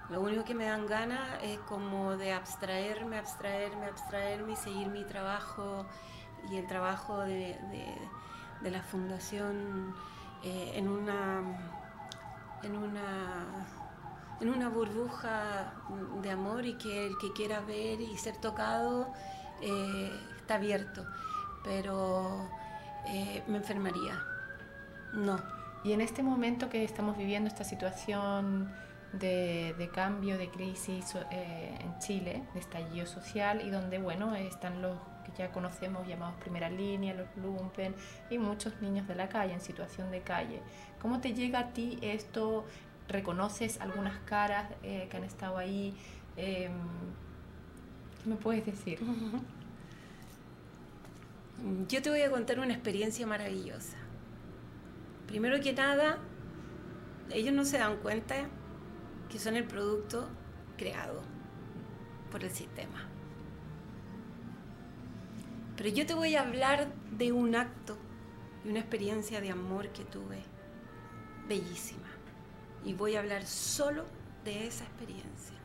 Lo único que me dan ganas es como de abstraerme, abstraerme, abstraerme y seguir mi trabajo y el trabajo de, de, la fundación eh, en una en una en una burbuja de amor y que el que quiera ver y ser tocado eh, está abierto, pero eh, me enfermaría. No. Y en este momento que estamos viviendo esta situación de, cambio, de crisis eh, en Chile, de estallido social, y donde, bueno, están los que ya conocemos llamados primera línea, los lumpen, y muchos niños de la calle, en situación de calle. ¿Cómo te llega a ti esto, reconoces algunas caras eh, que han estado ahí. Em, ¿Qué me puedes decir? Yo te voy a contar una experiencia maravillosa. Primero que nada, ellos no se dan cuenta que son el producto creado por el sistema. Pero yo te voy a hablar de un acto y una experiencia de amor que tuve bellísima y voy a hablar solo de esa experiencia.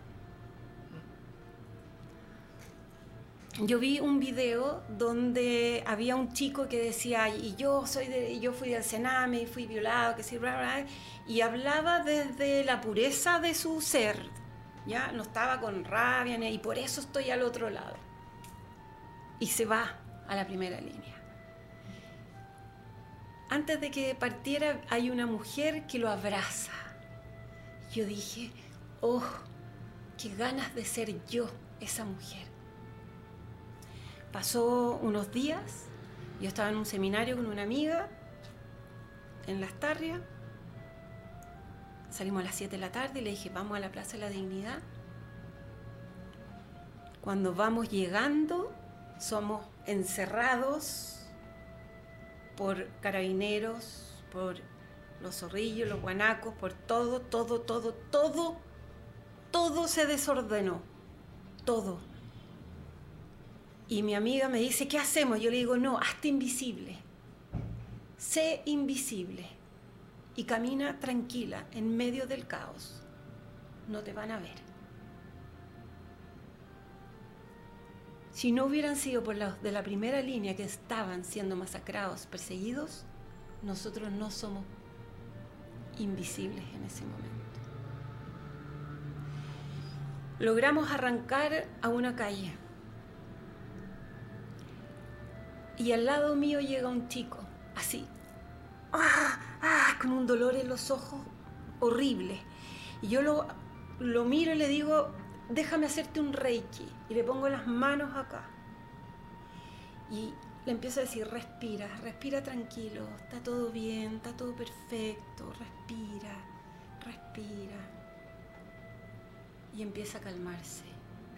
Yo vi un video donde había un chico que decía, y yo soy de, yo fui del Sename, fui violado, que sí, y hablaba desde la pureza de su ser, ya no estaba con rabia y por eso estoy al otro lado. Y se va a la primera línea. Antes de que partiera hay una mujer que lo abraza yo dije, oh, qué ganas de ser yo esa mujer. Pasó unos días, yo estaba en un seminario con una amiga en Las Tarrias, salimos a las 7 de la tarde y le dije, vamos a la Plaza de la Dignidad. Cuando vamos llegando, somos encerrados por carabineros, por los zorrillos, los guanacos, por todo, todo, todo, todo, todo se desordenó, todo. Y mi amiga me dice, ¿qué hacemos? Yo le digo, no, hazte invisible, sé invisible y camina tranquila en medio del caos, no te van a ver. Si no hubieran sido por los de la primera línea que estaban siendo masacrados, perseguidos, nosotros no somos invisibles en ese momento. Logramos arrancar a una calle. Y al lado mío llega un chico, así, ¡ah! ¡ah! con un dolor en los ojos horrible. Y yo lo, lo miro y le digo, déjame hacerte un reiki. Y le pongo las manos acá. Y le empiezo a decir, respira, respira tranquilo, está todo bien, está todo perfecto, respira, respira. Y empieza a calmarse.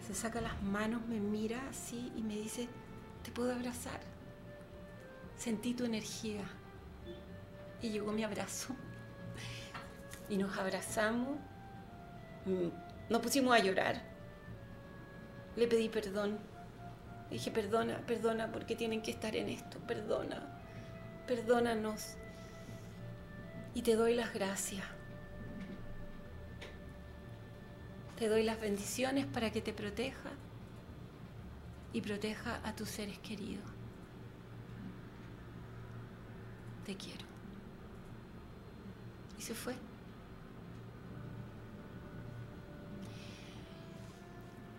Se saca las manos, me mira así y me dice, ¿te puedo abrazar? Sentí tu energía. Y llegó mi abrazo. Y nos abrazamos. Mm, nos pusimos a llorar. Le pedí perdón dije, perdona, perdona, porque tienen que estar en esto, perdona, perdónanos. Y te doy las gracias. Te doy las bendiciones para que te proteja y proteja a tus seres queridos. Te quiero. Y se fue.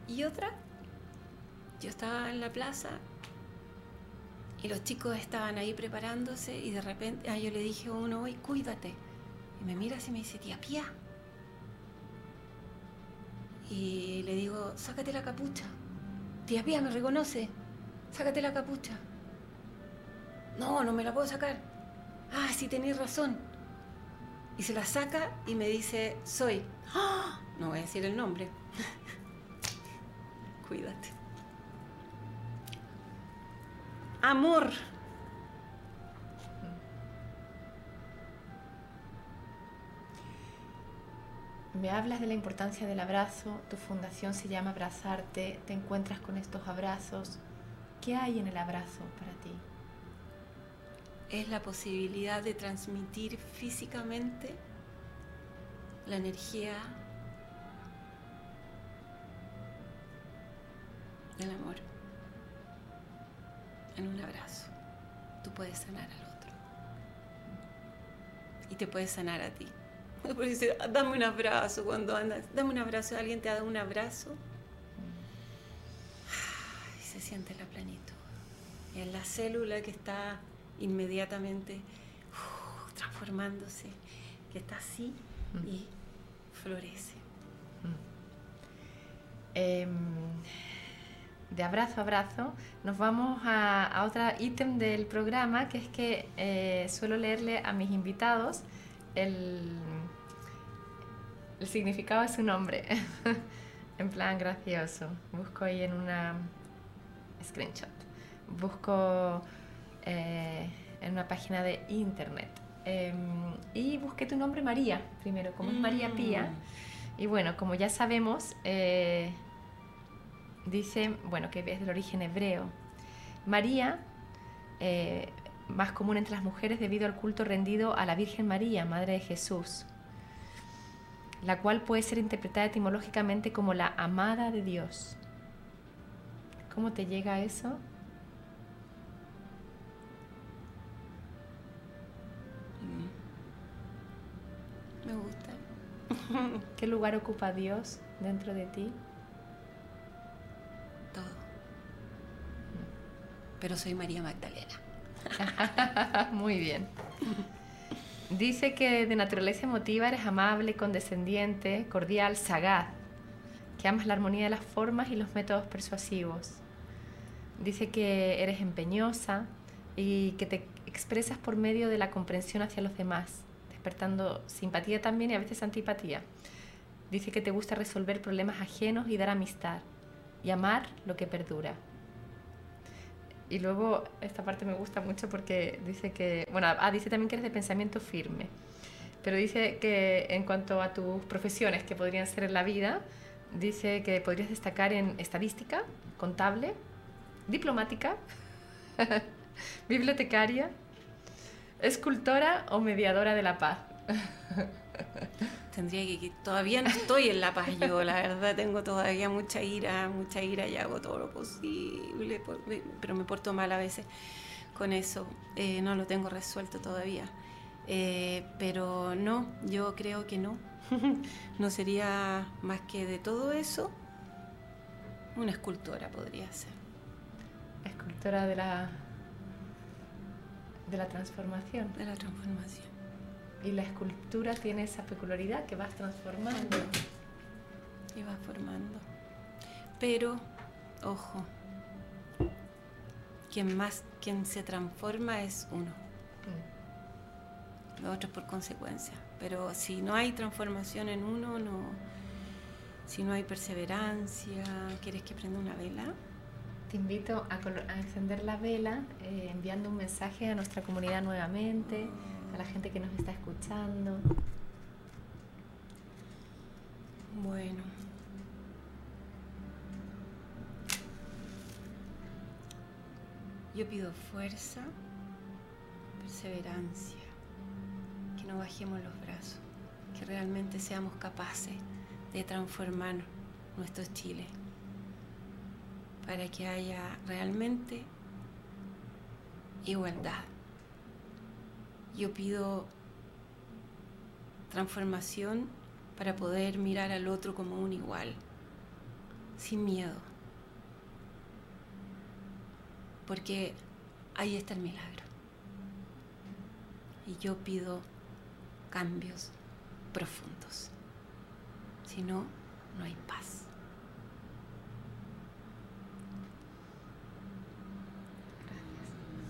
Y otra yo estaba en la plaza y los chicos estaban ahí preparándose y de repente yo le dije a uno, hoy cuídate. Y me mira y me dice, tía Pía. Y le digo, sácate la capucha. Tía Pía me reconoce. Sácate la capucha. No, no me la puedo sacar. Ah, sí tenéis razón. Y se la saca y me dice, soy. ¡Ah! No voy a decir el nombre. Cuídate. Amor. Me hablas de la importancia del abrazo, tu fundación se llama Abrazarte, te encuentras con estos abrazos. ¿Qué hay en el abrazo para ti? Es la posibilidad de transmitir físicamente la energía del amor en un abrazo. Tú puedes sanar al otro. Y te puedes sanar a ti. Porque dice, dame un abrazo cuando andas, dame un abrazo, alguien te ha dado un abrazo. Y se siente la plenitud. Y en la célula que está inmediatamente uh, transformándose, que está así mm. y florece. Eh, de abrazo a abrazo, nos vamos a, a otro ítem del programa, que es que eh, suelo leerle a mis invitados el, el significado de su nombre, en plan gracioso. Busco ahí en una screenshot, busco eh, en una página de internet. Em, y busqué tu nombre María, primero, como es María Pía. Mm. Y bueno, como ya sabemos, eh, dice, bueno, que es del origen hebreo. María, eh, más común entre las mujeres debido al culto rendido a la Virgen María, Madre de Jesús, la cual puede ser interpretada etimológicamente como la amada de Dios. ¿Cómo te llega eso? Me gusta. ¿Qué lugar ocupa Dios dentro de ti? Pero soy María Magdalena. Muy bien. Dice que de naturaleza emotiva eres amable, condescendiente, cordial, sagaz, que amas la armonía de las formas y los métodos persuasivos. Dice que eres empeñosa y que te expresas por medio de la comprensión hacia los demás, despertando simpatía también y a veces antipatía. Dice que te gusta resolver problemas ajenos y dar amistad y amar lo que perdura. Y luego esta parte me gusta mucho porque dice que, bueno, ah, dice también que eres de pensamiento firme, pero dice que en cuanto a tus profesiones que podrían ser en la vida, dice que podrías destacar en estadística, contable, diplomática, bibliotecaria, escultora o mediadora de la paz. Tendría que, todavía no estoy en la paz yo, la verdad tengo todavía mucha ira, mucha ira y hago todo lo posible, pero me porto mal a veces con eso, eh, no lo tengo resuelto todavía. Eh, pero no, yo creo que no, no sería más que de todo eso, una escultora podría ser. Escultora de la, de la transformación. De la transformación. Y la escultura tiene esa peculiaridad que vas transformando. Y vas formando. Pero, ojo, quien más, quien se transforma es uno. Mm. Lo otro por consecuencia. Pero si no hay transformación en uno, no. Si no hay perseverancia, ¿quieres que prenda una vela? Te invito a, encender la vela eh, enviando un mensaje a nuestra comunidad nuevamente a la gente que nos está escuchando. Bueno. Yo pido fuerza, perseverancia, que no bajemos los brazos, que realmente seamos capaces de transformar nuestro Chile para que haya realmente igualdad yo pido transformación para poder mirar al otro como un igual, sin miedo. Porque ahí está el milagro. Y yo pido cambios profundos. Si no, no hay paz.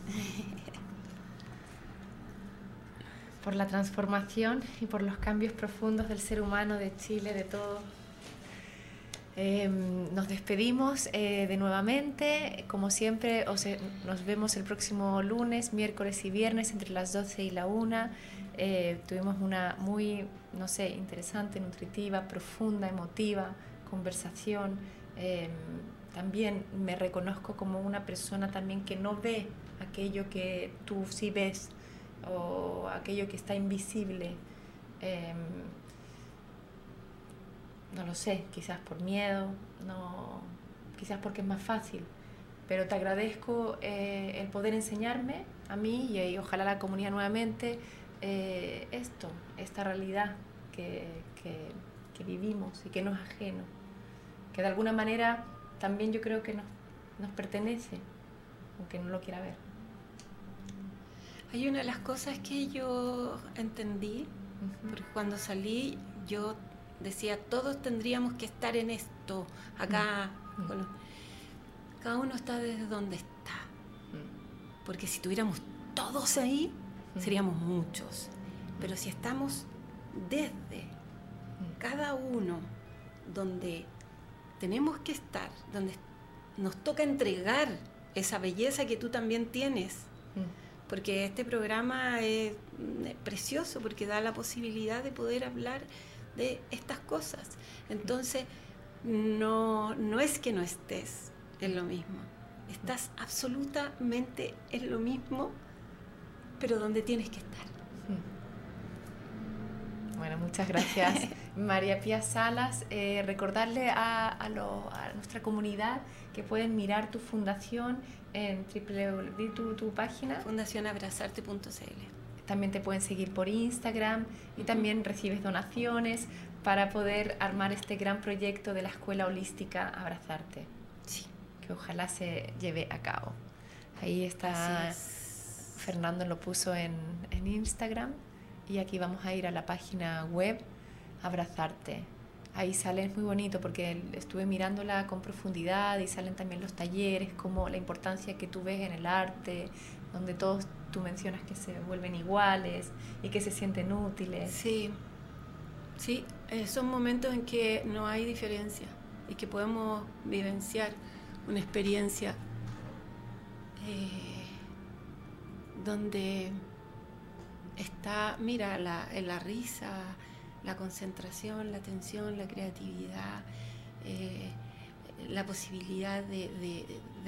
Gracias. por la transformación y por los cambios profundos del ser humano, de Chile, de todo. Em, nos despedimos eh, de nuevamente, como siempre, nos vemos el próximo lunes, miércoles y viernes entre las 12 y la 1. Eh, tuvimos una muy, no sé, interesante, nutritiva, profunda, emotiva conversación. Em, también me reconozco como una persona también que no ve aquello que tú sí ves o aquello que está invisible. Em, no lo sé, quizás por miedo, no, quizás porque es más fácil. Pero te agradezco eh, el poder enseñarme a mí y, ojalá la comunidad nuevamente eh, esto, esta realidad que, que, que, vivimos y que no es ajeno, que de alguna manera también yo creo que nos, nos pertenece, aunque no lo quiera ver. Hay una de las cosas que yo entendí, porque cuando salí yo decía, todos tendríamos que estar en esto, acá. cada uno está desde donde está. Porque si tuviéramos todos ahí, seríamos muchos. Pero si estamos desde cada uno donde tenemos que estar, donde nos toca entregar esa belleza que tú también tienes, porque este programa es precioso porque da la posibilidad de poder hablar de estas cosas. Entonces, no, no es que no estés en lo mismo, estás absolutamente en lo mismo, pero donde tienes que estar. Bueno, muchas gracias. María Pía Salas, eh, recordarle a, a, a, nuestra comunidad que pueden mirar tu fundación en www, tu, tu página. Fundacionabrazarte.cl. También te pueden seguir por Instagram y también recibes donaciones para poder armar este gran proyecto de la Escuela Holística Abrazarte. Sí. Que ojalá se lleve a cabo. Ahí está, Fernando lo puso en, en Instagram Y aquí vamos a ir a la página web, abrazarte. Ahí sale, es muy bonito porque estuve mirándola con profundidad y salen también los talleres, como la importancia que tú ves en el arte, donde todos tú mencionas que se vuelven iguales y que se sienten útiles. Sí, sí, eh, son momentos en que no hay diferencia y que podemos vivenciar una experiencia eh, donde está, mira, la, la, risa, la concentración, la atención, la creatividad, eh, la posibilidad de,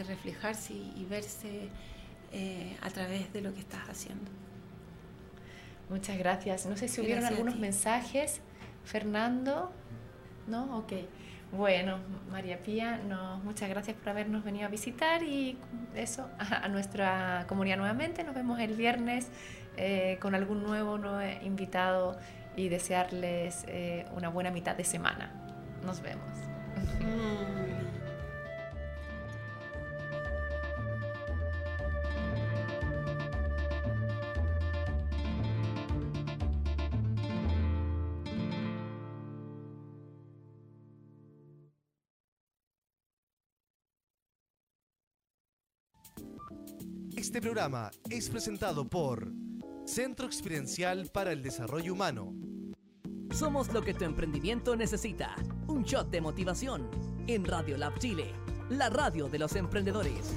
reflejarse y, verse eh, a través de lo que estás haciendo. Muchas gracias. No sé si hubieron algunos mensajes. Fernando, ¿no? Ok. Bueno, María Pía, no, muchas gracias por habernos venido a visitar y eso, a, nuestra comunidad nuevamente. Nos vemos el viernes eh, con algún nuevo, nuevo invitado y desearles eh, una buena mitad de semana. Nos vemos. Este programa es presentado por Centro Experiencial para el Desarrollo Humano. Somos lo que tu emprendimiento necesita. Un shot de motivación en Radio Lab Chile, la radio de los emprendedores.